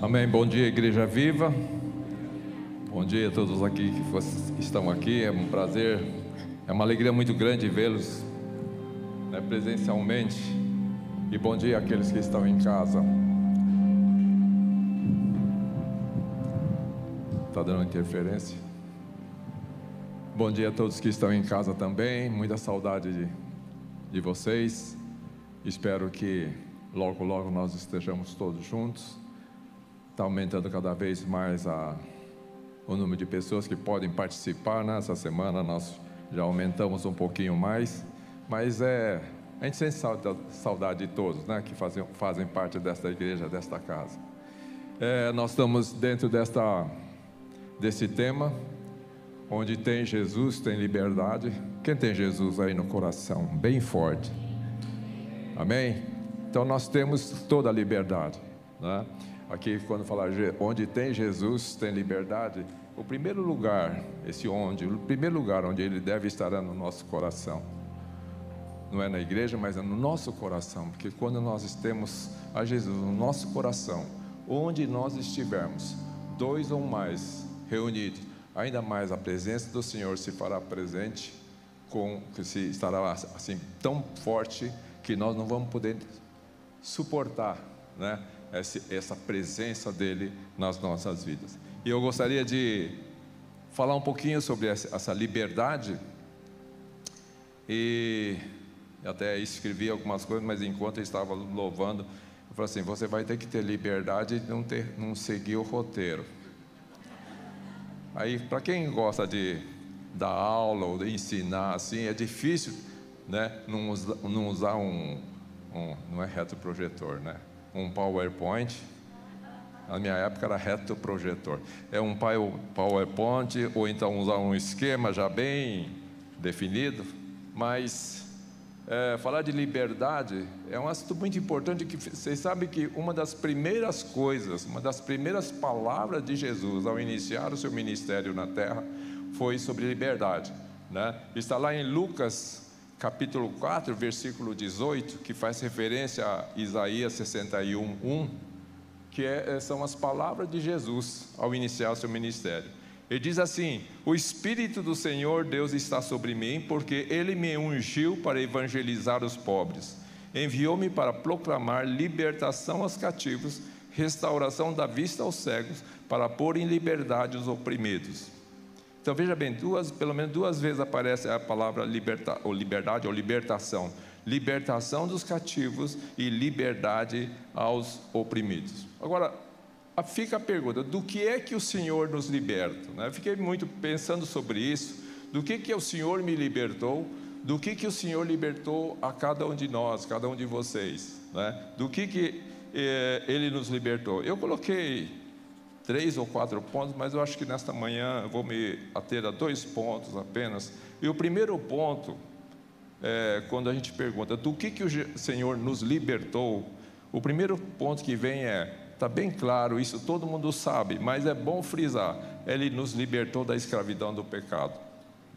Amém. Bom dia, Igreja Viva. Bom dia a todos aqui que estão aqui. É um prazer, é uma alegria muito grande vê-los né, presencialmente. E bom dia àqueles que estão em casa. Está dando interferência? Bom dia a todos que estão em casa também. Muita saudade de, de vocês. Espero que logo, logo nós estejamos todos juntos está aumentando cada vez mais a, o número de pessoas que podem participar. Né? semana nós já aumentamos um pouquinho mais, mas é a gente sente saudade de todos, né, que fazem, fazem parte desta igreja, desta casa. É, nós estamos dentro desta desse tema, onde tem Jesus, tem liberdade. Quem tem Jesus aí no coração, bem forte. Amém? Então nós temos toda a liberdade, né? Aqui, quando falar onde tem Jesus, tem liberdade, o primeiro lugar, esse onde, o primeiro lugar onde ele deve estar é no nosso coração. Não é na igreja, mas é no nosso coração, porque quando nós temos a Jesus no nosso coração, onde nós estivermos, dois ou mais reunidos, ainda mais a presença do Senhor se fará presente, com que se estará assim tão forte que nós não vamos poder suportar, né? Essa presença dele nas nossas vidas. E eu gostaria de falar um pouquinho sobre essa liberdade. E até escrevi algumas coisas, mas enquanto eu estava louvando, eu falei assim: você vai ter que ter liberdade de não, ter, não seguir o roteiro. Aí, para quem gosta de dar aula ou de ensinar assim, é difícil, né? Não, usa, não usar um, um, não é reto projetor, né? Um PowerPoint. Na minha época era reto projetor. É um PowerPoint ou então usar um esquema já bem definido, mas é, falar de liberdade é um assunto muito importante que vocês sabem que uma das primeiras coisas, uma das primeiras palavras de Jesus ao iniciar o seu ministério na terra foi sobre liberdade. Né? Está lá em Lucas capítulo 4, versículo 18, que faz referência a Isaías 61, 1, que é, é, são as palavras de Jesus ao iniciar seu ministério. Ele diz assim: O Espírito do Senhor Deus está sobre mim, porque ele me ungiu para evangelizar os pobres. Enviou-me para proclamar libertação aos cativos, restauração da vista aos cegos, para pôr em liberdade os oprimidos então veja bem, duas, pelo menos duas vezes aparece a palavra liberta, ou liberdade ou libertação. Libertação dos cativos e liberdade aos oprimidos. Agora, fica a pergunta: do que é que o Senhor nos liberta? Né? Eu fiquei muito pensando sobre isso. Do que, que o Senhor me libertou? Do que, que o Senhor libertou a cada um de nós, cada um de vocês? Né? Do que, que eh, Ele nos libertou? Eu coloquei três ou quatro pontos, mas eu acho que nesta manhã eu vou me ater a dois pontos apenas. E o primeiro ponto, é, quando a gente pergunta do que, que o Senhor nos libertou, o primeiro ponto que vem é: está bem claro, isso todo mundo sabe, mas é bom frisar: Ele nos libertou da escravidão do pecado.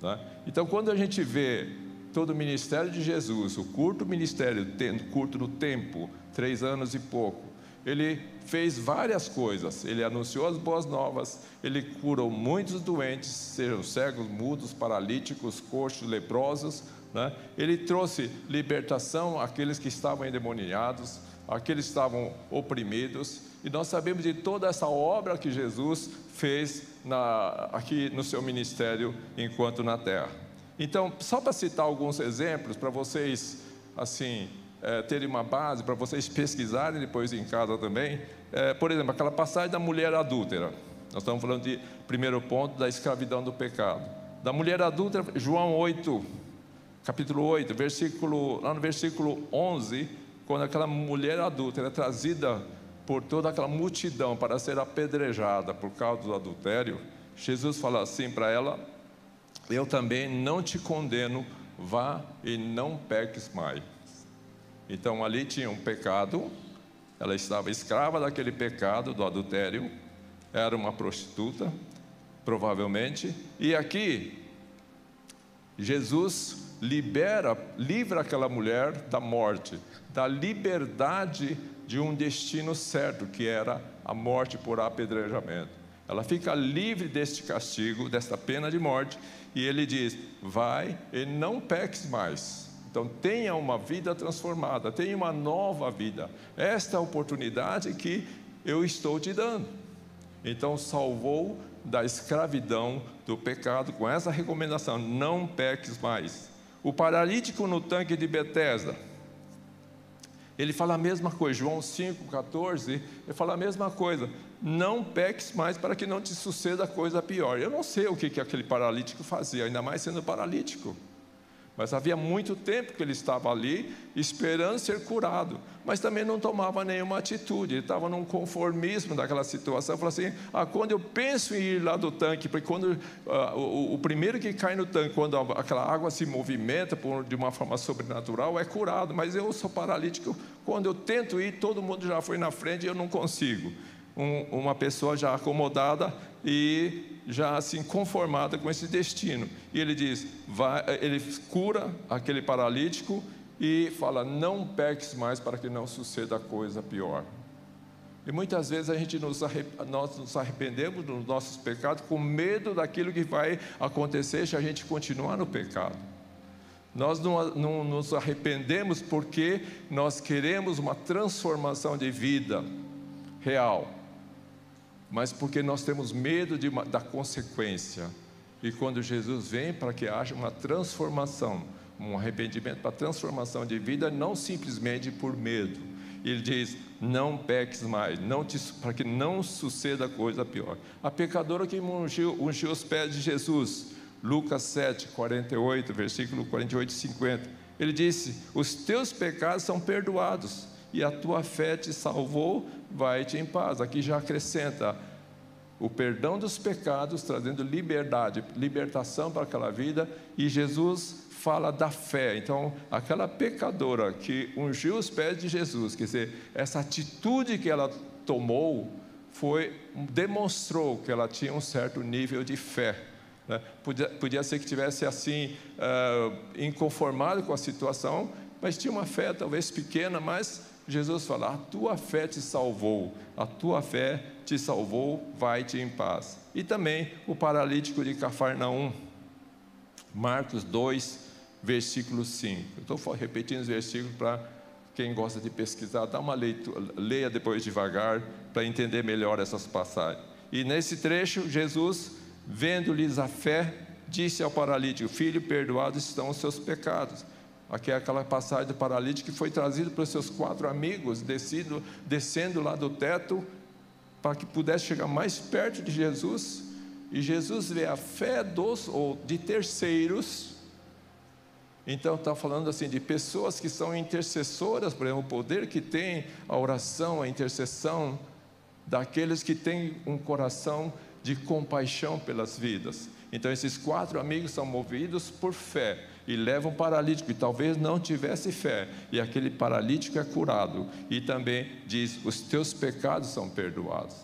Né? Então, quando a gente vê todo o ministério de Jesus, o curto ministério, curto no tempo, três anos e pouco, ele fez várias coisas. Ele anunciou as boas novas, ele curou muitos doentes, sejam cegos, mudos, paralíticos, coxos, leprosos. Né? Ele trouxe libertação àqueles que estavam endemoniados, àqueles que estavam oprimidos. E nós sabemos de toda essa obra que Jesus fez na, aqui no seu ministério enquanto na terra. Então, só para citar alguns exemplos para vocês, assim, é, terem uma base para vocês pesquisarem depois em casa também. É, por exemplo, aquela passagem da mulher adúltera. Nós estamos falando de primeiro ponto da escravidão do pecado. Da mulher adúltera, João 8, capítulo 8, versículo, lá no versículo 11, quando aquela mulher adúltera é trazida por toda aquela multidão para ser apedrejada por causa do adultério, Jesus fala assim para ela: Eu também não te condeno, vá e não peques mais. Então ali tinha um pecado, ela estava escrava daquele pecado, do adultério, era uma prostituta, provavelmente, e aqui Jesus libera, livra aquela mulher da morte, da liberdade de um destino certo, que era a morte por apedrejamento. Ela fica livre deste castigo, desta pena de morte, e ele diz: vai e não peques mais. Então tenha uma vida transformada, tenha uma nova vida. Esta é a oportunidade que eu estou te dando. Então salvou da escravidão do pecado com essa recomendação: não peques mais. O paralítico no tanque de Betesda, ele fala a mesma coisa, João 5,14, ele fala a mesma coisa, não peques mais para que não te suceda coisa pior. Eu não sei o que, que aquele paralítico fazia, ainda mais sendo paralítico. Mas havia muito tempo que ele estava ali esperando ser curado, mas também não tomava nenhuma atitude, ele estava num conformismo daquela situação. Falou assim: ah, quando eu penso em ir lá do tanque, porque quando ah, o, o, primeiro que cai no tanque, quando aquela água se movimenta por, de uma forma sobrenatural, é curado, mas eu sou paralítico. Quando eu tento ir, todo mundo já foi na frente e eu não consigo. Um, uma pessoa já acomodada e já assim conformada com esse destino. E ele diz, vai, ele cura aquele paralítico e fala: não peques mais para que não suceda coisa pior. E muitas vezes a gente nos nós nos arrependemos dos nossos pecados com medo daquilo que vai acontecer se a gente continuar no pecado. Nós não, não nos arrependemos porque nós queremos uma transformação de vida real mas porque nós temos medo de da consequência. E quando Jesus vem para que haja uma transformação, um arrependimento para transformação de vida, não simplesmente por medo. Ele diz: não peques mais, não te, para que não suceda coisa pior. A pecadora que ungiu, ungiu os pés de Jesus, Lucas 7, 48, versículo 48 e 50. Ele disse: Os teus pecados são perdoados e a tua fé te salvou, vai-te em paz. Aqui já acrescenta o perdão dos pecados, trazendo liberdade, libertação para aquela vida, e Jesus fala da fé. Então, aquela pecadora que ungiu os pés de Jesus, quer dizer, essa atitude que ela tomou foi demonstrou que ela tinha um certo nível de fé. Né? Podia, podia ser que tivesse assim uh, inconformado com a situação, mas tinha uma fé talvez pequena, mas Jesus fala: A tua fé te salvou, a tua fé te salvou, vai-te em paz. E também o paralítico de Cafarnaum, Marcos 2, versículo 5. Eu estou repetindo os versículos para quem gosta de pesquisar, dá uma leitura, leia depois devagar para entender melhor essas passagens. E nesse trecho, Jesus, vendo-lhes a fé, disse ao paralítico: Filho, perdoados estão os seus pecados. É aquela passagem do paralítico que foi trazido pelos seus quatro amigos, descido, descendo lá do teto, para que pudesse chegar mais perto de Jesus. E Jesus vê a fé dos ou de terceiros. Então está falando assim de pessoas que são intercessoras, por exemplo, o poder que tem a oração, a intercessão daqueles que têm um coração de compaixão pelas vidas. Então esses quatro amigos são movidos por fé e leva um paralítico que talvez não tivesse fé, e aquele paralítico é curado, e também diz: os teus pecados são perdoados.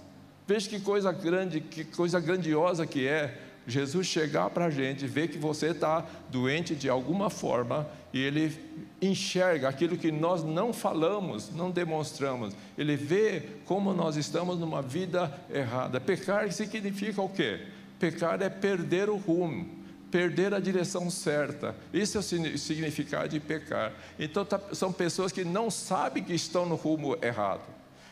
Veja que coisa grande, que coisa grandiosa que é Jesus chegar para a gente, ver que você está doente de alguma forma e ele enxerga aquilo que nós não falamos, não demonstramos. Ele vê como nós estamos numa vida errada. Pecar significa o quê? Pecar é perder o rumo perder a direção certa. Isso é o significado de pecar. Então, tá, são pessoas que não sabem que estão no rumo errado.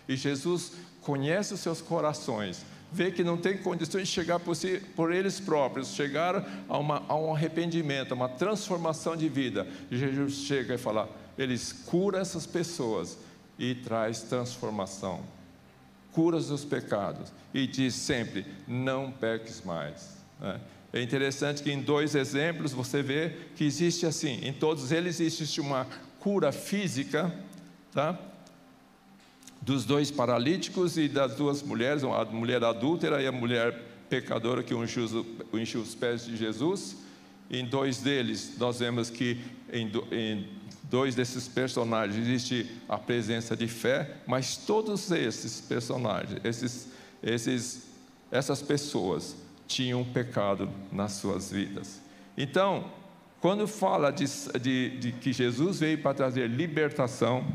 E Jesus conhece os seus corações, vê que não tem condições de chegar por, si, por eles próprios, chegar a, uma, a um arrependimento, a uma transformação de vida. E Jesus chega e fala: eles cura essas pessoas e traz transformação. Cura os pecados e diz sempre: não peques mais. Né? É interessante que em dois exemplos você vê que existe assim, em todos eles existe uma cura física, tá? Dos dois paralíticos e das duas mulheres, a mulher adúltera e a mulher pecadora que ungiu os pés de Jesus. Em dois deles, nós vemos que em, em dois desses personagens existe a presença de fé, mas todos esses personagens, esses, esses, essas pessoas, tinham pecado nas suas vidas. Então, quando fala de, de, de que Jesus veio para trazer libertação,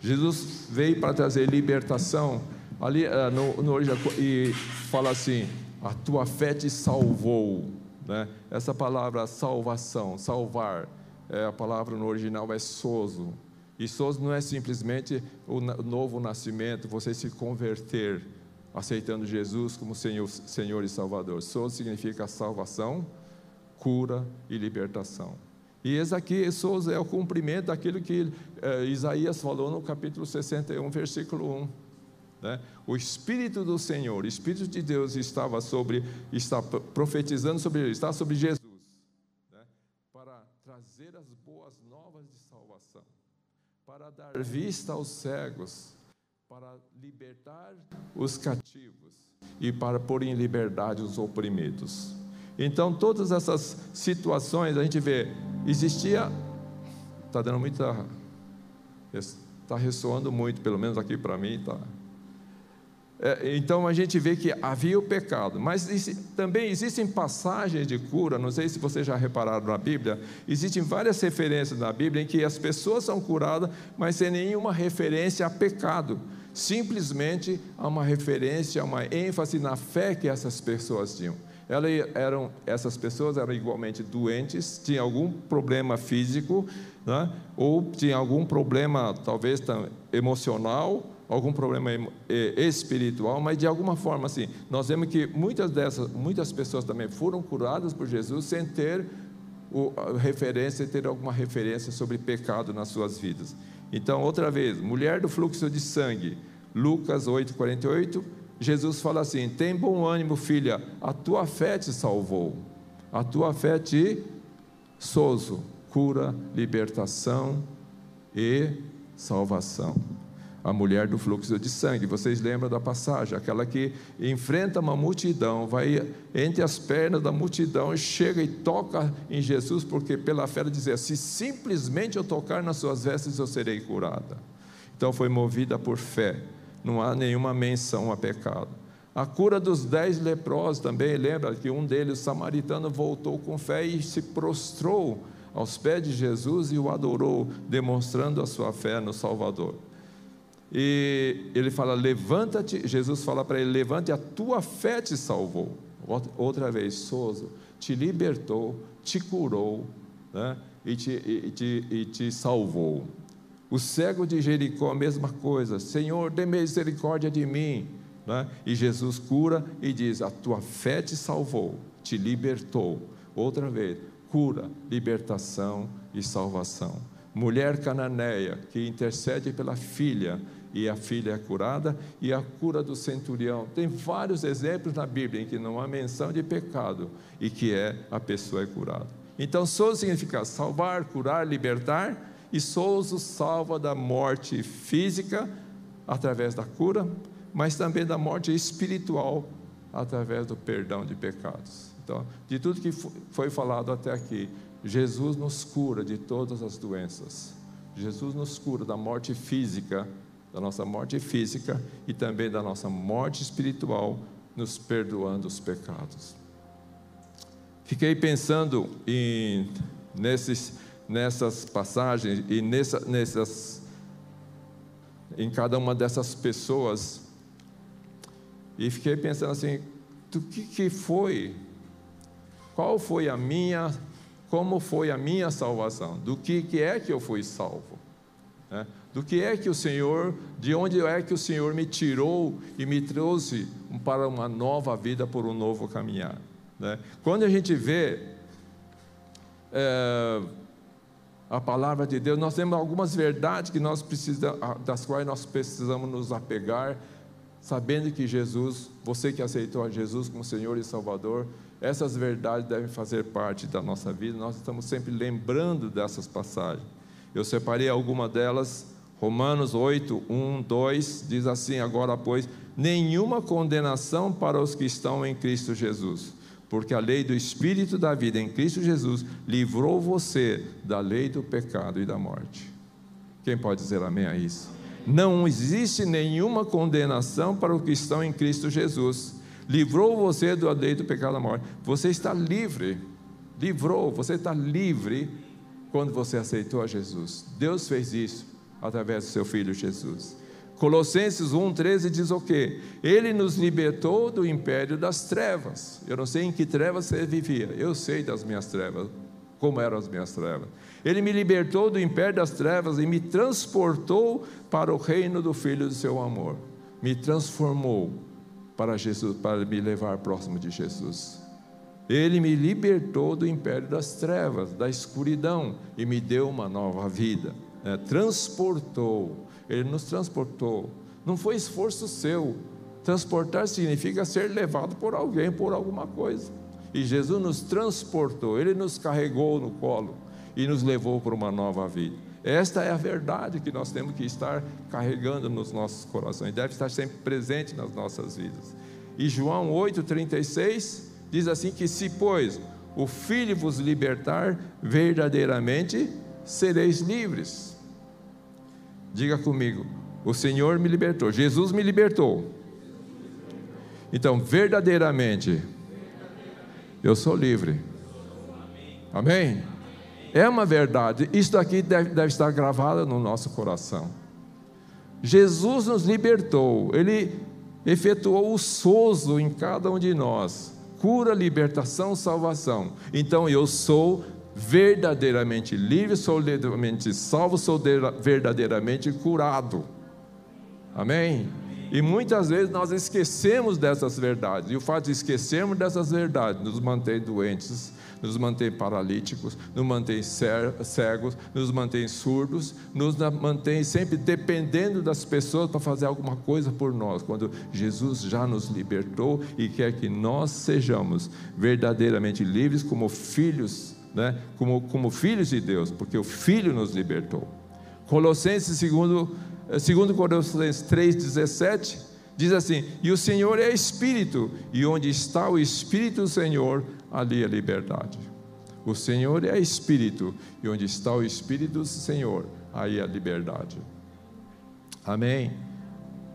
Jesus veio para trazer libertação. Ali uh, no, no e fala assim: a tua fé te salvou. Né? Essa palavra salvação, salvar, é, a palavra no original é soso. E soso não é simplesmente o novo nascimento, você se converter, aceitando Jesus como Senhor, Senhor e Salvador. Soso significa salvação, cura e libertação. E esse aqui, Souza, é o cumprimento daquilo que eh, Isaías falou no capítulo 61, versículo 1. Né? O Espírito do Senhor, o Espírito de Deus estava sobre, está profetizando sobre ele, está sobre Jesus, né? para trazer as boas novas de salvação, para dar vista aos cegos, para libertar os cativos e para pôr em liberdade os oprimidos. Então, todas essas situações, a gente vê, existia, está dando muita, está ressoando muito, pelo menos aqui para mim, tá. É, então a gente vê que havia o pecado, mas também existem passagens de cura, não sei se vocês já repararam na Bíblia, existem várias referências na Bíblia em que as pessoas são curadas, mas sem nenhuma referência a pecado, simplesmente há uma referência, uma ênfase na fé que essas pessoas tinham. Elas eram, essas pessoas eram igualmente doentes, tinham algum problema físico, né? ou tinham algum problema, talvez emocional, algum problema espiritual, mas de alguma forma, assim, nós vemos que muitas dessas, muitas pessoas também foram curadas por Jesus sem ter o, referência, ter alguma referência sobre pecado nas suas vidas. Então, outra vez, mulher do fluxo de sangue, Lucas 8, 48 Jesus fala assim: tem bom ânimo, filha, a tua fé te salvou, a tua fé te sozo, cura, libertação e salvação. A mulher do fluxo de sangue, vocês lembram da passagem? Aquela que enfrenta uma multidão, vai entre as pernas da multidão e chega e toca em Jesus, porque pela fé dizia: se simplesmente eu tocar nas suas vestes, eu serei curada. Então foi movida por fé não há nenhuma menção a pecado. A cura dos dez leprosos também, lembra que um deles, o samaritano, voltou com fé e se prostrou aos pés de Jesus e o adorou, demonstrando a sua fé no Salvador. E ele fala: Levanta-te, Jesus fala para ele: Levante, a tua fé te salvou. Outra vez, Soso, te libertou, te curou né? e, te, e, te, e te salvou. O cego de Jericó, a mesma coisa. Senhor, dê misericórdia de mim. Né? E Jesus cura e diz: A tua fé te salvou, te libertou. Outra vez, cura, libertação e salvação. Mulher cananeia que intercede pela filha e a filha é curada, e a cura do centurião. Tem vários exemplos na Bíblia em que não há menção de pecado e que é a pessoa é curada. Então, só significa salvar, curar, libertar e Souza salva da morte física através da cura, mas também da morte espiritual através do perdão de pecados. Então, de tudo que foi falado até aqui, Jesus nos cura de todas as doenças. Jesus nos cura da morte física, da nossa morte física e também da nossa morte espiritual, nos perdoando os pecados. Fiquei pensando em, nesses nessas passagens e nessa, nessas, em cada uma dessas pessoas. E fiquei pensando assim: do que, que foi? Qual foi a minha, como foi a minha salvação? Do que, que é que eu fui salvo? Né? Do que é que o Senhor, de onde é que o Senhor me tirou e me trouxe para uma nova vida, por um novo caminhar? Né? Quando a gente vê. É, a palavra de Deus, nós temos algumas verdades que nós precisamos, das quais nós precisamos nos apegar, sabendo que Jesus, você que aceitou a Jesus como Senhor e Salvador, essas verdades devem fazer parte da nossa vida. Nós estamos sempre lembrando dessas passagens. Eu separei alguma delas. Romanos 8, 1, 2 diz assim: Agora, pois, nenhuma condenação para os que estão em Cristo Jesus porque a lei do Espírito da vida em Cristo Jesus livrou você da lei do pecado e da morte. Quem pode dizer amém a isso? Não existe nenhuma condenação para os que estão em Cristo Jesus. Livrou você da lei do pecado e da morte. Você está livre. Livrou, você está livre quando você aceitou a Jesus. Deus fez isso. Através do seu filho Jesus. Colossenses 1,13 diz o quê? Ele nos libertou do império das trevas. Eu não sei em que trevas você vivia, eu sei das minhas trevas, como eram as minhas trevas. Ele me libertou do império das trevas e me transportou para o reino do Filho do seu amor. Me transformou para Jesus, para me levar próximo de Jesus. Ele me libertou do império das trevas, da escuridão e me deu uma nova vida. É, transportou, ele nos transportou. Não foi esforço seu. Transportar significa ser levado por alguém, por alguma coisa. E Jesus nos transportou, ele nos carregou no colo e nos levou para uma nova vida. Esta é a verdade que nós temos que estar carregando nos nossos corações, deve estar sempre presente nas nossas vidas. E João 8,36 diz assim: que se, pois, o Filho vos libertar, verdadeiramente sereis livres. Diga comigo, o Senhor me libertou, Jesus me libertou. Então, verdadeiramente, eu sou livre. Amém? É uma verdade. Isso aqui deve, deve estar gravado no nosso coração. Jesus nos libertou, Ele efetuou o sozo em cada um de nós. Cura, libertação, salvação. Então eu sou verdadeiramente livre, sou verdadeiramente salvo, sou verdadeiramente curado. Amém? E muitas vezes nós esquecemos dessas verdades, e o fato de esquecermos dessas verdades nos mantém doentes, nos mantém paralíticos, nos mantém cegos, nos mantém surdos, nos mantém sempre dependendo das pessoas para fazer alguma coisa por nós, quando Jesus já nos libertou e quer que nós sejamos verdadeiramente livres como filhos, né? como, como filhos de Deus, porque o Filho nos libertou. Colossenses, segundo, eh, segundo Colossenses 3,17, diz assim: E o Senhor é Espírito, e onde está o Espírito do Senhor, ali a liberdade. O Senhor é Espírito, e onde está o Espírito do Senhor, aí a liberdade. Amém?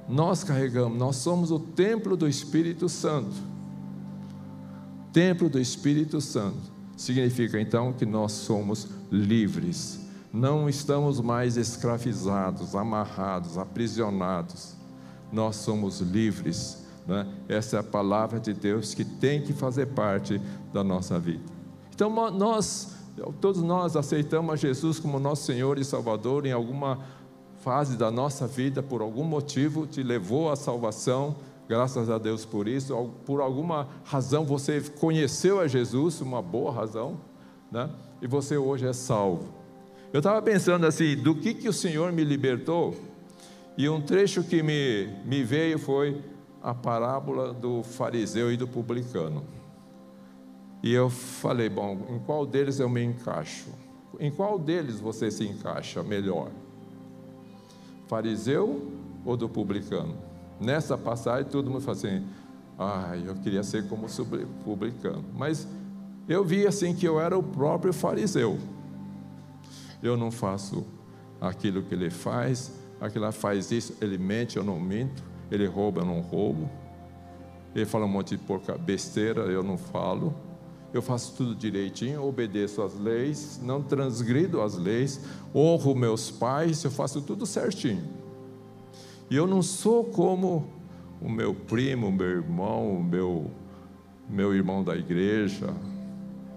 Nós carregamos, nós somos o templo do Espírito Santo. Templo do Espírito Santo. Significa então que nós somos livres. Não estamos mais escravizados, amarrados, aprisionados. Nós somos livres né? Essa é a palavra de Deus que tem que fazer parte da nossa vida. Então, nós, todos nós aceitamos a Jesus como nosso Senhor e Salvador em alguma fase da nossa vida, por algum motivo, te levou à salvação, graças a Deus por isso, por alguma razão você conheceu a Jesus, uma boa razão, né? e você hoje é salvo. Eu estava pensando assim, do que, que o Senhor me libertou, e um trecho que me, me veio foi a parábola do fariseu e do publicano. E eu falei, bom, em qual deles eu me encaixo? Em qual deles você se encaixa melhor? Fariseu ou do publicano? Nessa passagem, todo mundo fala assim: ah, eu queria ser como publicano. Mas eu vi assim que eu era o próprio fariseu. Eu não faço aquilo que ele faz, aquilo faz isso, ele mente, eu não minto. Ele rouba, eu não roubo. Ele fala um monte de porca besteira, eu não falo. Eu faço tudo direitinho, obedeço às leis, não transgrido as leis, honro meus pais, eu faço tudo certinho. E eu não sou como o meu primo, o meu irmão, o meu, meu irmão da igreja,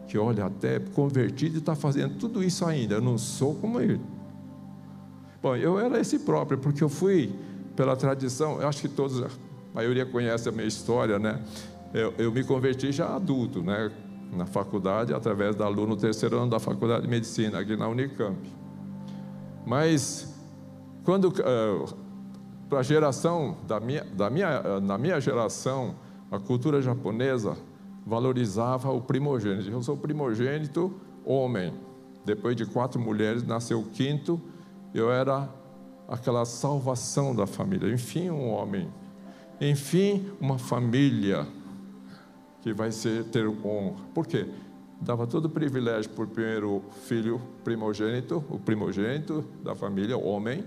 que olha até convertido e está fazendo tudo isso ainda. Eu não sou como ele. Bom, eu era esse próprio, porque eu fui pela tradição, eu acho que todos, a maioria conhece a minha história, né? Eu, eu me converti já adulto, né? Na faculdade, através da aluno terceiro ano da faculdade de medicina, aqui na Unicamp. Mas, quando, uh, para a geração, da minha, da minha, na minha geração, a cultura japonesa valorizava o primogênito. Eu sou primogênito homem. Depois de quatro mulheres, nasceu o quinto. Eu era aquela salvação da família. Enfim, um homem. Enfim, uma família que vai ser, ter honra. Por quê? Dava todo o privilégio para o primeiro filho primogênito, o primogênito da família, homem.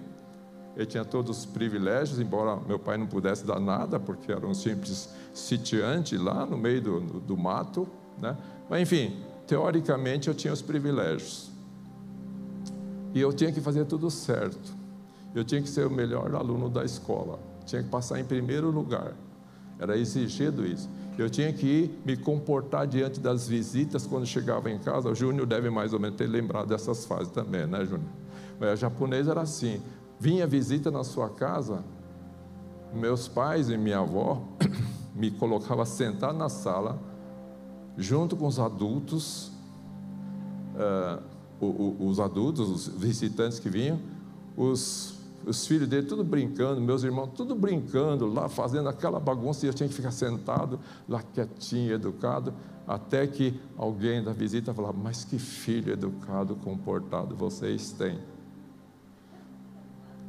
Ele tinha todos os privilégios, embora meu pai não pudesse dar nada, porque era um simples sitiante lá no meio do, do, do mato. Né? Mas, enfim, teoricamente eu tinha os privilégios. E eu tinha que fazer tudo certo. eu tinha que ser o melhor aluno da escola, tinha que passar em primeiro lugar. Era exigido isso. Eu tinha que ir me comportar diante das visitas quando chegava em casa. O Júnior deve mais ou menos ter lembrado dessas fases também, né, Júnior? Mas o japonês era assim: vinha visita na sua casa, meus pais e minha avó me colocavam sentado na sala, junto com os adultos, uh, os adultos, os visitantes que vinham, os os filhos dele tudo brincando, meus irmãos tudo brincando lá, fazendo aquela bagunça, e eu tinha que ficar sentado lá quietinho, educado, até que alguém da visita falava: Mas que filho educado, comportado vocês têm.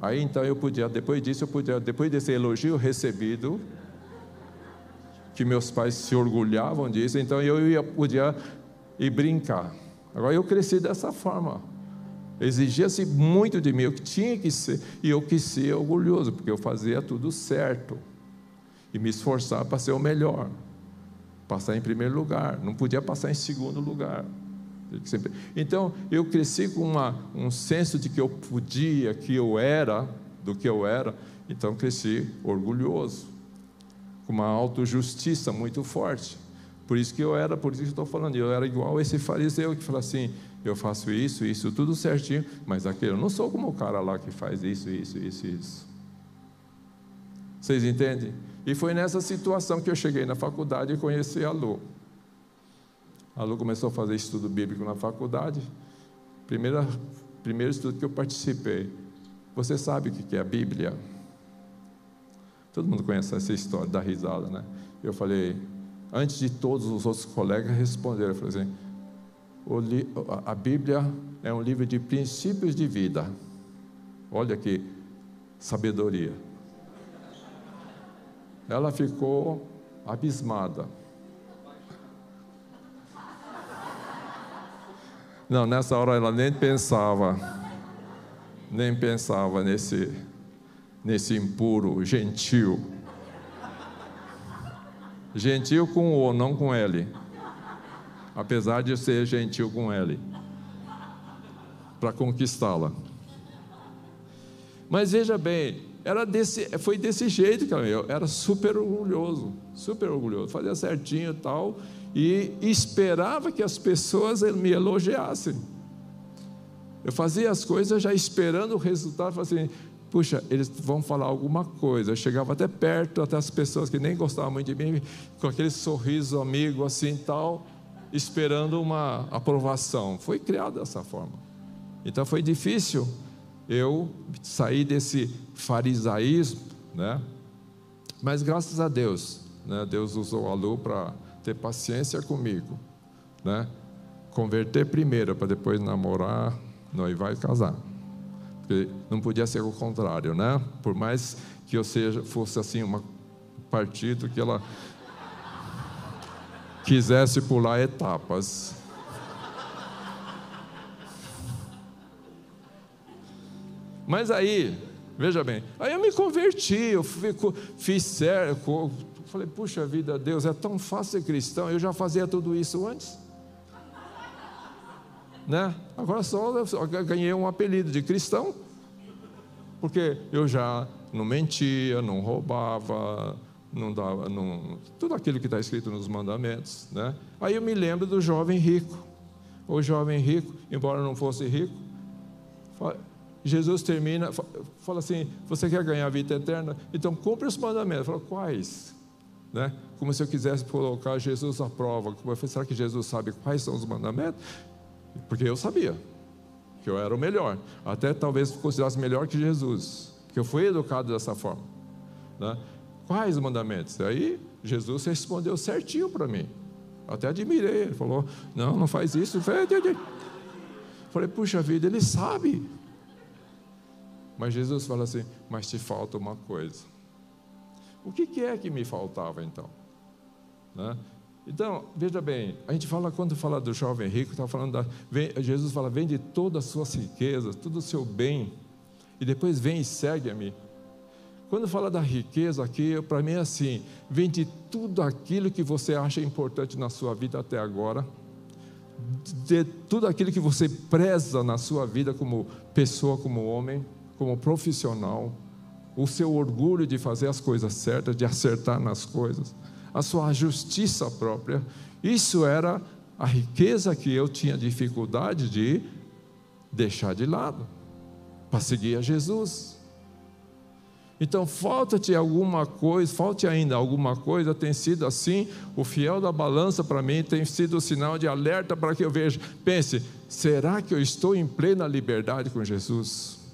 Aí então eu podia, depois disso, eu podia, depois desse elogio recebido, que meus pais se orgulhavam disso, então eu ia, podia ir brincar. Agora eu cresci dessa forma. Exigia-se muito de mim, eu tinha que ser, e eu quis ser orgulhoso, porque eu fazia tudo certo. E me esforçar para ser o melhor. Passar em primeiro lugar, não podia passar em segundo lugar. Então, eu cresci com uma, um senso de que eu podia, que eu era, do que eu era, então cresci orgulhoso, com uma autojustiça muito forte. Por isso que eu era, por isso que estou falando, eu era igual esse fariseu que fala assim: eu faço isso, isso, tudo certinho, mas aquele, eu não sou como o cara lá que faz isso, isso, isso, isso. Vocês entendem? E foi nessa situação que eu cheguei na faculdade e conheci a Lu. A Lu começou a fazer estudo bíblico na faculdade. Primeira, primeiro estudo que eu participei. Você sabe o que é a Bíblia? Todo mundo conhece essa história da risada, né? Eu falei, antes de todos os outros colegas responderam, eu falei assim, a Bíblia é um livro de princípios de vida. Olha que sabedoria. Ela ficou abismada. Não, nessa hora ela nem pensava, nem pensava nesse, nesse impuro, gentil. Gentil com o, não com ele apesar de ser gentil com ele, para conquistá-la. Mas veja bem, era desse, foi desse jeito que eu era super orgulhoso, super orgulhoso, fazia certinho e tal, e esperava que as pessoas me elogiassem. Eu fazia as coisas já esperando o resultado, assim, puxa, eles vão falar alguma coisa. Eu chegava até perto, até as pessoas que nem gostavam muito de mim, com aquele sorriso amigo assim tal esperando uma aprovação. Foi criado dessa forma. Então foi difícil eu sair desse farisaísmo, né? Mas graças a Deus, né? Deus usou a Lu para ter paciência comigo, né? Converter primeiro para depois namorar, noivar e casar. Porque não podia ser o contrário, né? Por mais que eu seja fosse assim uma partido que ela quisesse pular etapas. Mas aí, veja bem, aí eu me converti, eu fico, fiz certo, falei, puxa vida, Deus, é tão fácil ser cristão, eu já fazia tudo isso antes. Né? Agora só, só ganhei um apelido de cristão, porque eu já não mentia, não roubava, não dava, não, tudo aquilo que está escrito nos mandamentos. Né? Aí eu me lembro do jovem rico. O jovem rico, embora não fosse rico, Jesus termina, fala assim: Você quer ganhar a vida eterna? Então cumpre os mandamentos. Fala, quais? Né? Como se eu quisesse colocar Jesus à prova. Será que Jesus sabe quais são os mandamentos? Porque eu sabia que eu era o melhor. Até talvez considerasse melhor que Jesus, que eu fui educado dessa forma. Né? Quais mandamentos? Aí Jesus respondeu certinho para mim. Até admirei. Ele falou: Não, não faz isso. Falei: Puxa vida, ele sabe. Mas Jesus fala assim: Mas te falta uma coisa. O que, é que me faltava então? Né? Então, veja bem, a gente fala, quando fala do jovem rico, está falando da. Vem, Jesus fala: Vende todas as suas riquezas, todo o seu bem, e depois vem e segue-me. Quando fala da riqueza aqui, para mim é assim: vende tudo aquilo que você acha importante na sua vida até agora, de tudo aquilo que você preza na sua vida como pessoa, como homem, como profissional, o seu orgulho de fazer as coisas certas, de acertar nas coisas, a sua justiça própria. Isso era a riqueza que eu tinha dificuldade de deixar de lado para seguir a Jesus. Então, falta-te alguma coisa, falte ainda alguma coisa, tem sido assim, o fiel da balança para mim tem sido o sinal de alerta para que eu veja. Pense, será que eu estou em plena liberdade com Jesus?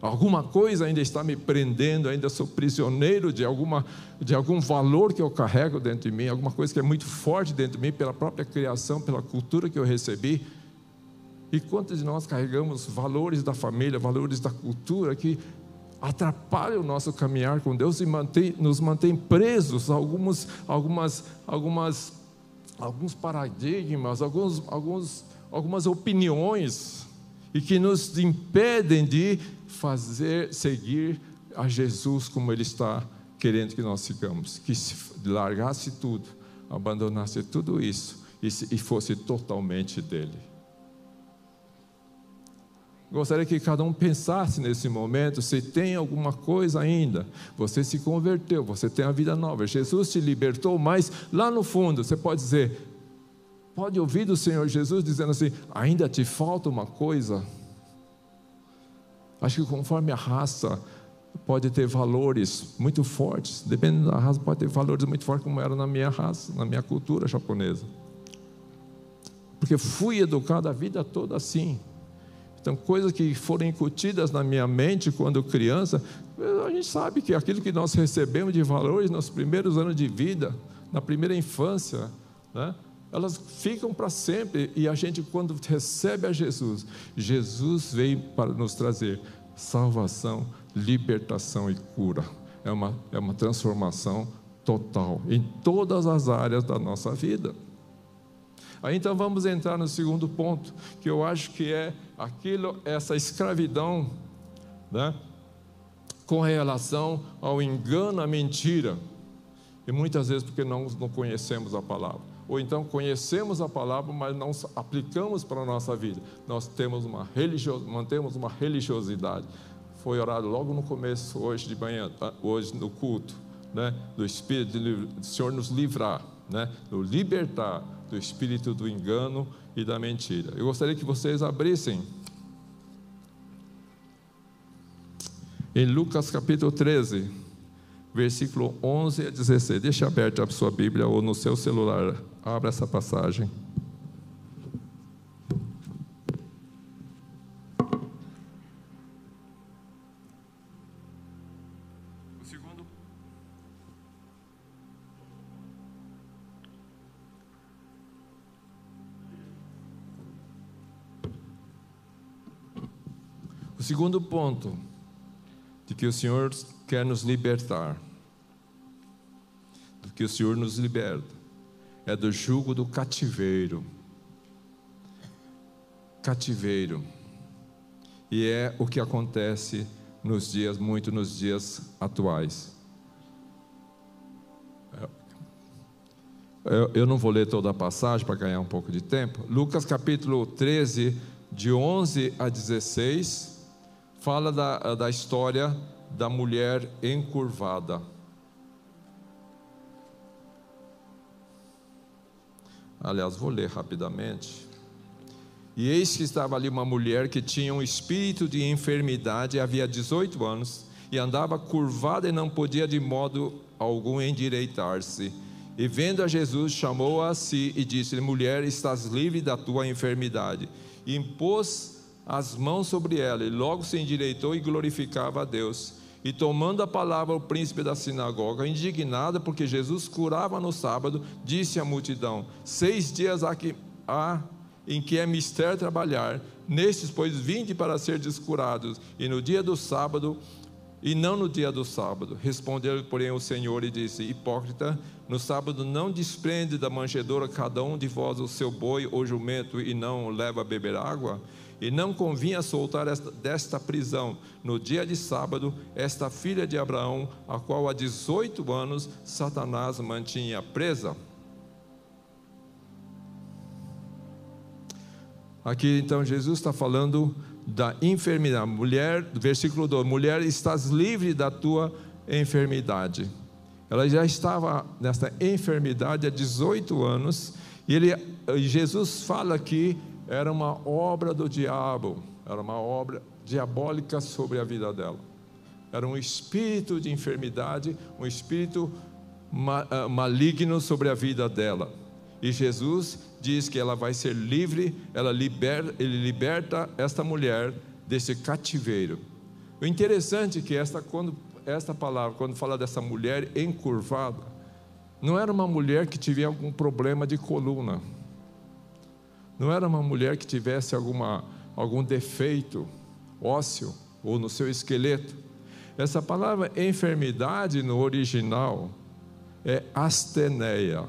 Alguma coisa ainda está me prendendo, ainda sou prisioneiro de, alguma, de algum valor que eu carrego dentro de mim, alguma coisa que é muito forte dentro de mim, pela própria criação, pela cultura que eu recebi. E quantos de nós carregamos valores da família, valores da cultura que atrapalham o nosso caminhar com Deus e mantém, nos mantém presos a algumas, algumas, algumas, alguns paradigmas, alguns, alguns, algumas opiniões e que nos impedem de fazer, seguir a Jesus como Ele está querendo que nós sigamos, que largasse tudo, abandonasse tudo isso e, e fosse totalmente dele. Gostaria que cada um pensasse nesse momento se tem alguma coisa ainda. Você se converteu, você tem a vida nova. Jesus te libertou, mas lá no fundo você pode dizer, pode ouvir do Senhor Jesus dizendo assim: ainda te falta uma coisa. Acho que conforme a raça pode ter valores muito fortes, dependendo da raça, pode ter valores muito fortes, como era na minha raça, na minha cultura japonesa. Porque fui educado a vida toda assim. Então, coisas que foram incutidas na minha mente quando criança, a gente sabe que aquilo que nós recebemos de valores nos primeiros anos de vida, na primeira infância, né, elas ficam para sempre. E a gente, quando recebe a Jesus, Jesus veio para nos trazer salvação, libertação e cura. É uma, é uma transformação total em todas as áreas da nossa vida. Aí então vamos entrar no segundo ponto, que eu acho que é aquilo, essa escravidão, né? com relação ao engano, à mentira. E muitas vezes porque não, não conhecemos a palavra. Ou então conhecemos a palavra, mas não aplicamos para a nossa vida. Nós temos uma religios, mantemos uma religiosidade. Foi orado logo no começo, hoje de manhã, ah, hoje no culto, né? do Espírito, do Senhor nos livrar, né? do libertar do espírito do engano e da mentira. Eu gostaria que vocês abrissem em Lucas capítulo 13, versículo 11 a 16. Deixe aberta a sua Bíblia ou no seu celular, abra essa passagem. segundo. Ponto de que o Senhor quer nos libertar, do que o Senhor nos liberta, é do jugo do cativeiro. Cativeiro. E é o que acontece nos dias, muito nos dias atuais. Eu, eu não vou ler toda a passagem para ganhar um pouco de tempo. Lucas capítulo 13, de 11 a 16 fala da, da história da mulher encurvada. Aliás, vou ler rapidamente. E eis que estava ali uma mulher que tinha um espírito de enfermidade, havia 18 anos, e andava curvada e não podia de modo algum endireitar-se. E vendo a Jesus, chamou-a a si e disse: Mulher, estás livre da tua enfermidade. E impôs as mãos sobre ela, e logo se endireitou e glorificava a Deus. E tomando a palavra o príncipe da sinagoga, indignado porque Jesus curava no sábado, disse à multidão: Seis dias há, que, há em que é mister trabalhar, nestes, pois, vinde para ser descurados, e no dia do sábado, e não no dia do sábado. Respondeu, porém, o Senhor e disse: Hipócrita, no sábado não desprende da manjedoura cada um de vós o seu boi ou jumento e não leva a beber água? E não convinha soltar esta, desta prisão no dia de sábado esta filha de Abraão, a qual há 18 anos Satanás mantinha presa. Aqui então Jesus está falando da enfermidade. Mulher, versículo 2: Mulher, estás livre da tua enfermidade. Ela já estava nessa enfermidade há 18 anos, e ele, Jesus fala que era uma obra do diabo, era uma obra diabólica sobre a vida dela. Era um espírito de enfermidade, um espírito ah, maligno sobre a vida dela. E Jesus diz que ela vai ser livre, ela liberta, ele liberta esta mulher desse cativeiro. O interessante é que esta, quando, esta palavra, quando fala dessa mulher encurvada, não era uma mulher que tivesse algum problema de coluna, não era uma mulher que tivesse alguma, algum defeito ósseo ou no seu esqueleto. Essa palavra enfermidade no original é asteneia.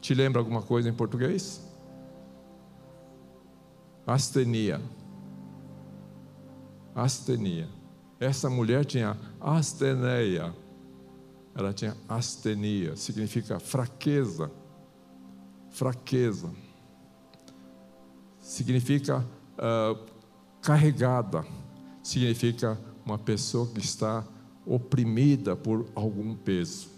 Te lembra alguma coisa em português? Astenia. Astenia. Essa mulher tinha asteneia. Ela tinha astenia, significa fraqueza. Fraqueza. Significa uh, carregada. Significa uma pessoa que está oprimida por algum peso.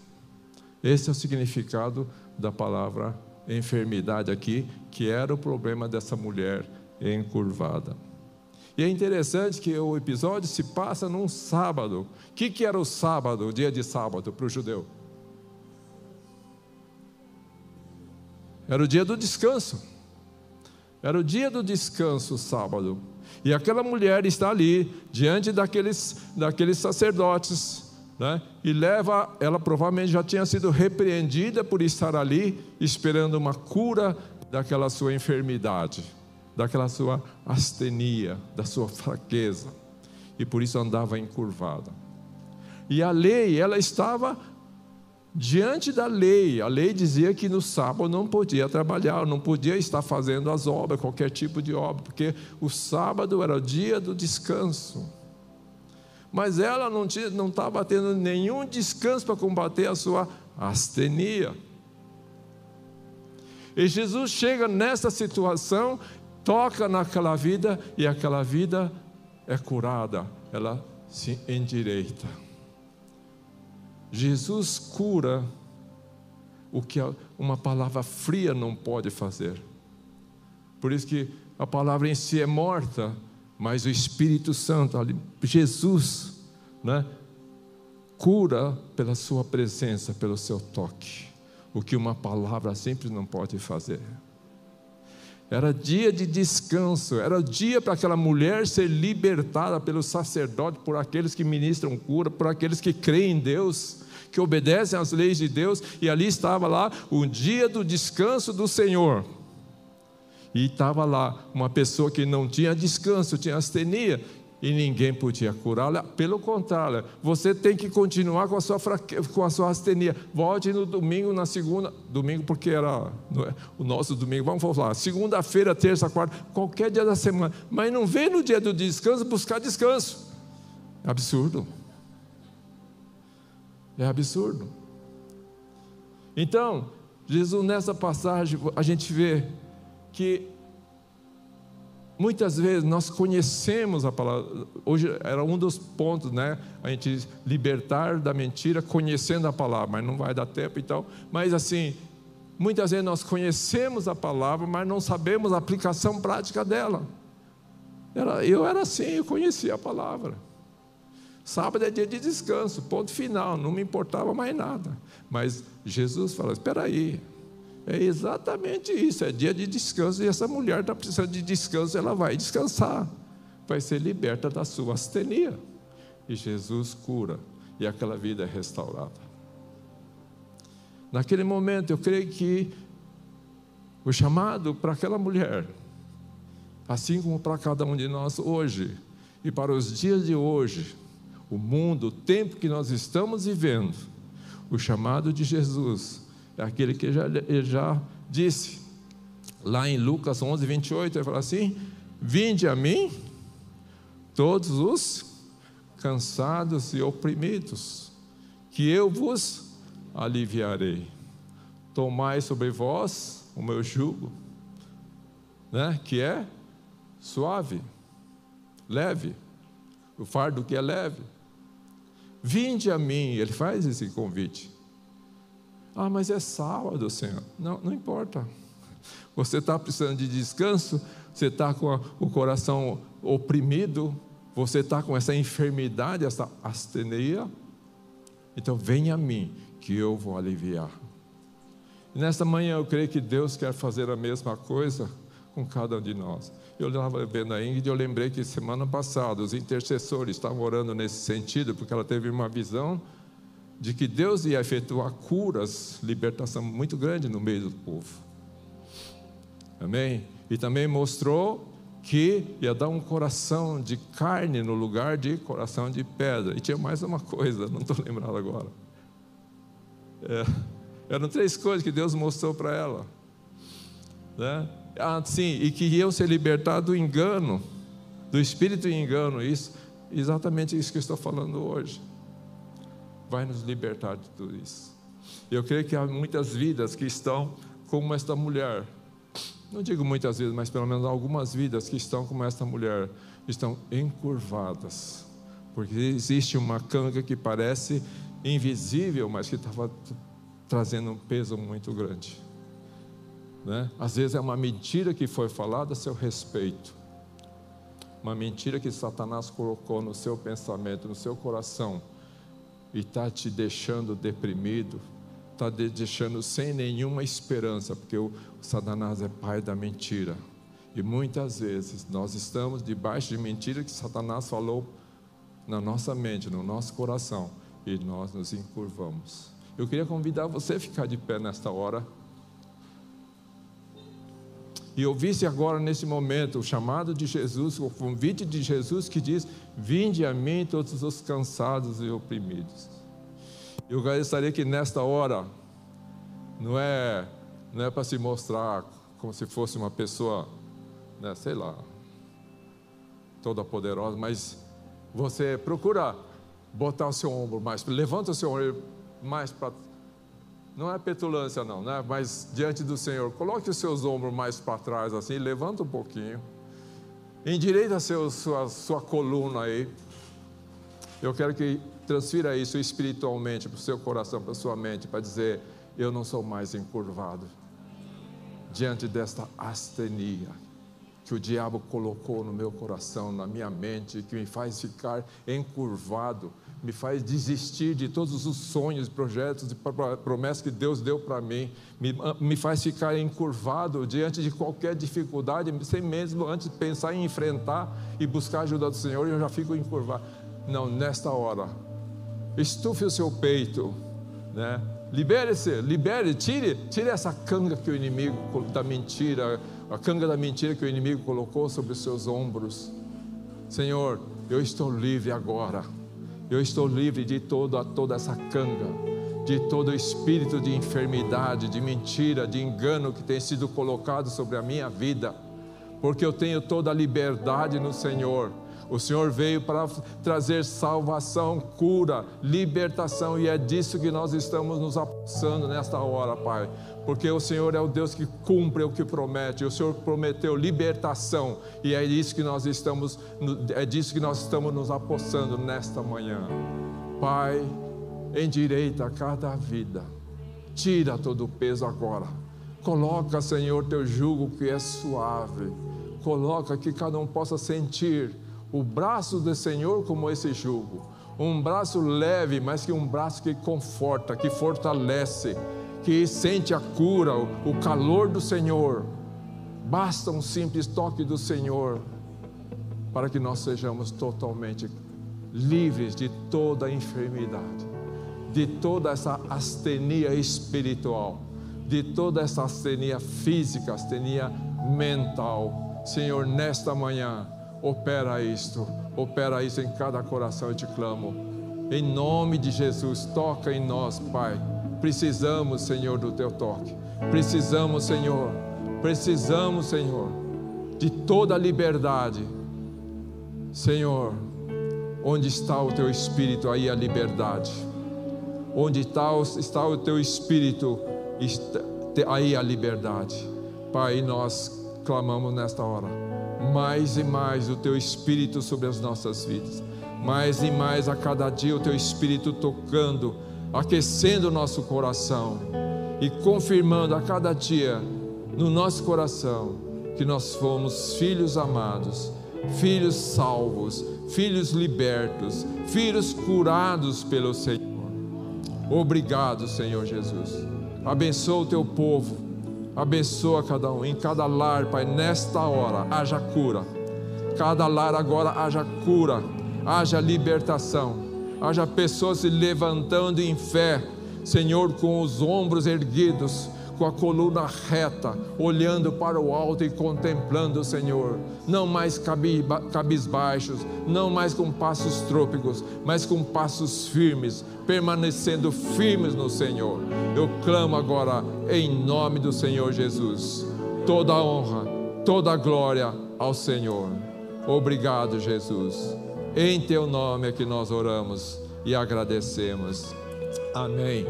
Esse é o significado da palavra enfermidade aqui, que era o problema dessa mulher encurvada. E é interessante que o episódio se passa num sábado. O que, que era o sábado, o dia de sábado para o judeu? Era o dia do descanso. Era o dia do descanso, o sábado. E aquela mulher está ali, diante daqueles, daqueles sacerdotes, né? e leva, ela provavelmente já tinha sido repreendida por estar ali, esperando uma cura daquela sua enfermidade, daquela sua astenia, da sua fraqueza, e por isso andava encurvada. E a lei, ela estava diante da lei. A lei dizia que no sábado não podia trabalhar, não podia estar fazendo as obras, qualquer tipo de obra, porque o sábado era o dia do descanso mas ela não estava tendo nenhum descanso para combater a sua astenia. E Jesus chega nessa situação, toca naquela vida e aquela vida é curada, ela se endireita. Jesus cura o que uma palavra fria não pode fazer. Por isso que a palavra em si é morta, mas o Espírito Santo, Jesus, né, cura pela sua presença, pelo seu toque, o que uma palavra sempre não pode fazer. Era dia de descanso, era dia para aquela mulher ser libertada pelo sacerdote, por aqueles que ministram cura, por aqueles que creem em Deus, que obedecem às leis de Deus, e ali estava lá o dia do descanso do Senhor. E estava lá uma pessoa que não tinha descanso, tinha astenia, e ninguém podia curá-la. Pelo contrário, você tem que continuar com a sua fraque... com a sua astenia. Volte no domingo, na segunda, domingo porque era é? o nosso domingo. Vamos falar, segunda-feira, terça, quarta, qualquer dia da semana. Mas não vem no dia do descanso buscar descanso. É absurdo. É absurdo. Então, Jesus nessa passagem a gente vê que muitas vezes nós conhecemos a palavra. Hoje era um dos pontos, né? A gente libertar da mentira conhecendo a palavra, mas não vai dar tempo e tal. Mas assim, muitas vezes nós conhecemos a palavra, mas não sabemos a aplicação prática dela. Era, eu era assim, eu conhecia a palavra. Sábado é dia de descanso, ponto final, não me importava mais nada. Mas Jesus fala: espera aí, é exatamente isso, é dia de descanso e essa mulher está precisando de descanso, ela vai descansar, vai ser liberta da sua astenia. E Jesus cura e aquela vida é restaurada. Naquele momento, eu creio que o chamado para aquela mulher, assim como para cada um de nós hoje, e para os dias de hoje, o mundo, o tempo que nós estamos vivendo, o chamado de Jesus é aquele que já, já disse. Lá em Lucas 11, 28, ele fala assim: Vinde a mim, todos os cansados e oprimidos, que eu vos aliviarei. Tomai sobre vós o meu jugo, né, que é suave. leve, o fardo que é leve. Vinde a mim, ele faz esse convite. Ah, mas é sábado, Senhor. Não, não importa. Você está precisando de descanso, você está com o coração oprimido, você está com essa enfermidade, essa astenia. Então, venha a mim, que eu vou aliviar. E nesta manhã eu creio que Deus quer fazer a mesma coisa com cada um de nós. Eu estava vendo a Ingrid e eu lembrei que semana passada os intercessores estavam orando nesse sentido, porque ela teve uma visão de que Deus ia efetuar curas, libertação muito grande no meio do povo. Amém? E também mostrou que ia dar um coração de carne no lugar de coração de pedra. E tinha mais uma coisa, não estou lembrado agora. É, eram três coisas que Deus mostrou para ela. Né? Ah, sim, e que iam ser libertados do engano, do espírito engano, isso, exatamente isso que eu estou falando hoje. Vai nos libertar de tudo isso. Eu creio que há muitas vidas que estão como esta mulher. Não digo muitas vezes, mas pelo menos algumas vidas que estão como esta mulher, estão encurvadas. Porque existe uma canga que parece invisível, mas que estava trazendo um peso muito grande. Né? Às vezes é uma mentira que foi falada a seu respeito, uma mentira que Satanás colocou no seu pensamento, no seu coração, e está te deixando deprimido, está te deixando sem nenhuma esperança, porque o Satanás é pai da mentira. E muitas vezes nós estamos debaixo de mentira que Satanás falou na nossa mente, no nosso coração, e nós nos encurvamos. Eu queria convidar você a ficar de pé nesta hora e ouvisse agora nesse momento o chamado de Jesus, o convite de Jesus que diz: Vinde a mim todos os cansados e oprimidos. Eu gostaria que nesta hora, não é, não é para se mostrar como se fosse uma pessoa, né, sei lá, toda poderosa, mas você procura botar o seu ombro mais, levanta o seu ombro mais para não é petulância, não, né? mas diante do Senhor, coloque os seus ombros mais para trás, assim, levanta um pouquinho, endireita seu, sua, sua coluna aí. Eu quero que transfira isso espiritualmente para o seu coração, para a sua mente, para dizer: Eu não sou mais encurvado diante desta astenia que o diabo colocou no meu coração, na minha mente, que me faz ficar encurvado me faz desistir de todos os sonhos, projetos e promessas que Deus deu para mim, me, me faz ficar encurvado diante de qualquer dificuldade, sem mesmo antes pensar em enfrentar e buscar a ajuda do Senhor, eu já fico encurvado. Não, nesta hora, estufe o seu peito, né? Libere-se, libere, tire, tire essa canga que o inimigo da mentira, a canga da mentira que o inimigo colocou sobre os seus ombros. Senhor, eu estou livre agora eu estou livre de toda, toda essa canga, de todo espírito de enfermidade, de mentira, de engano que tem sido colocado sobre a minha vida, porque eu tenho toda a liberdade no Senhor. O Senhor veio para trazer salvação, cura, libertação, e é disso que nós estamos nos apossando nesta hora, Pai porque o Senhor é o Deus que cumpre o que promete. O Senhor prometeu libertação e é isso que nós estamos é disso que nós estamos nos apossando nesta manhã. Pai, endireita cada vida. Tira todo o peso agora. Coloca, Senhor, teu jugo que é suave. Coloca que cada um possa sentir o braço do Senhor como esse jugo. Um braço leve, mas que um braço que conforta, que fortalece que sente a cura, o calor do Senhor. Basta um simples toque do Senhor para que nós sejamos totalmente livres de toda enfermidade, de toda essa astenia espiritual, de toda essa astenia física, astenia mental. Senhor, nesta manhã, opera isto, opera isso em cada coração, eu te clamo. Em nome de Jesus, toca em nós, Pai Precisamos, Senhor, do teu toque. Precisamos, Senhor. Precisamos, Senhor, de toda a liberdade. Senhor, onde está o teu espírito, aí a liberdade. Onde está, está o teu espírito, aí a liberdade. Pai, nós clamamos nesta hora. Mais e mais o teu espírito sobre as nossas vidas. Mais e mais a cada dia o teu espírito tocando, aquecendo o nosso coração e confirmando a cada dia no nosso coração que nós fomos filhos amados, filhos salvos, filhos libertos, filhos curados pelo Senhor. Obrigado, Senhor Jesus. Abençoa o teu povo, abençoa cada um, em cada lar, Pai, nesta hora haja cura. Cada lar agora haja cura, haja libertação, haja pessoas se levantando em fé, Senhor, com os ombros erguidos, com a coluna reta, olhando para o alto e contemplando o Senhor, não mais cabisbaixos, não mais com passos trôpicos, mas com passos firmes, permanecendo firmes no Senhor. Eu clamo agora em nome do Senhor Jesus, toda a honra, toda a glória ao Senhor. Obrigado, Jesus. Em teu nome é que nós oramos e agradecemos. Amém.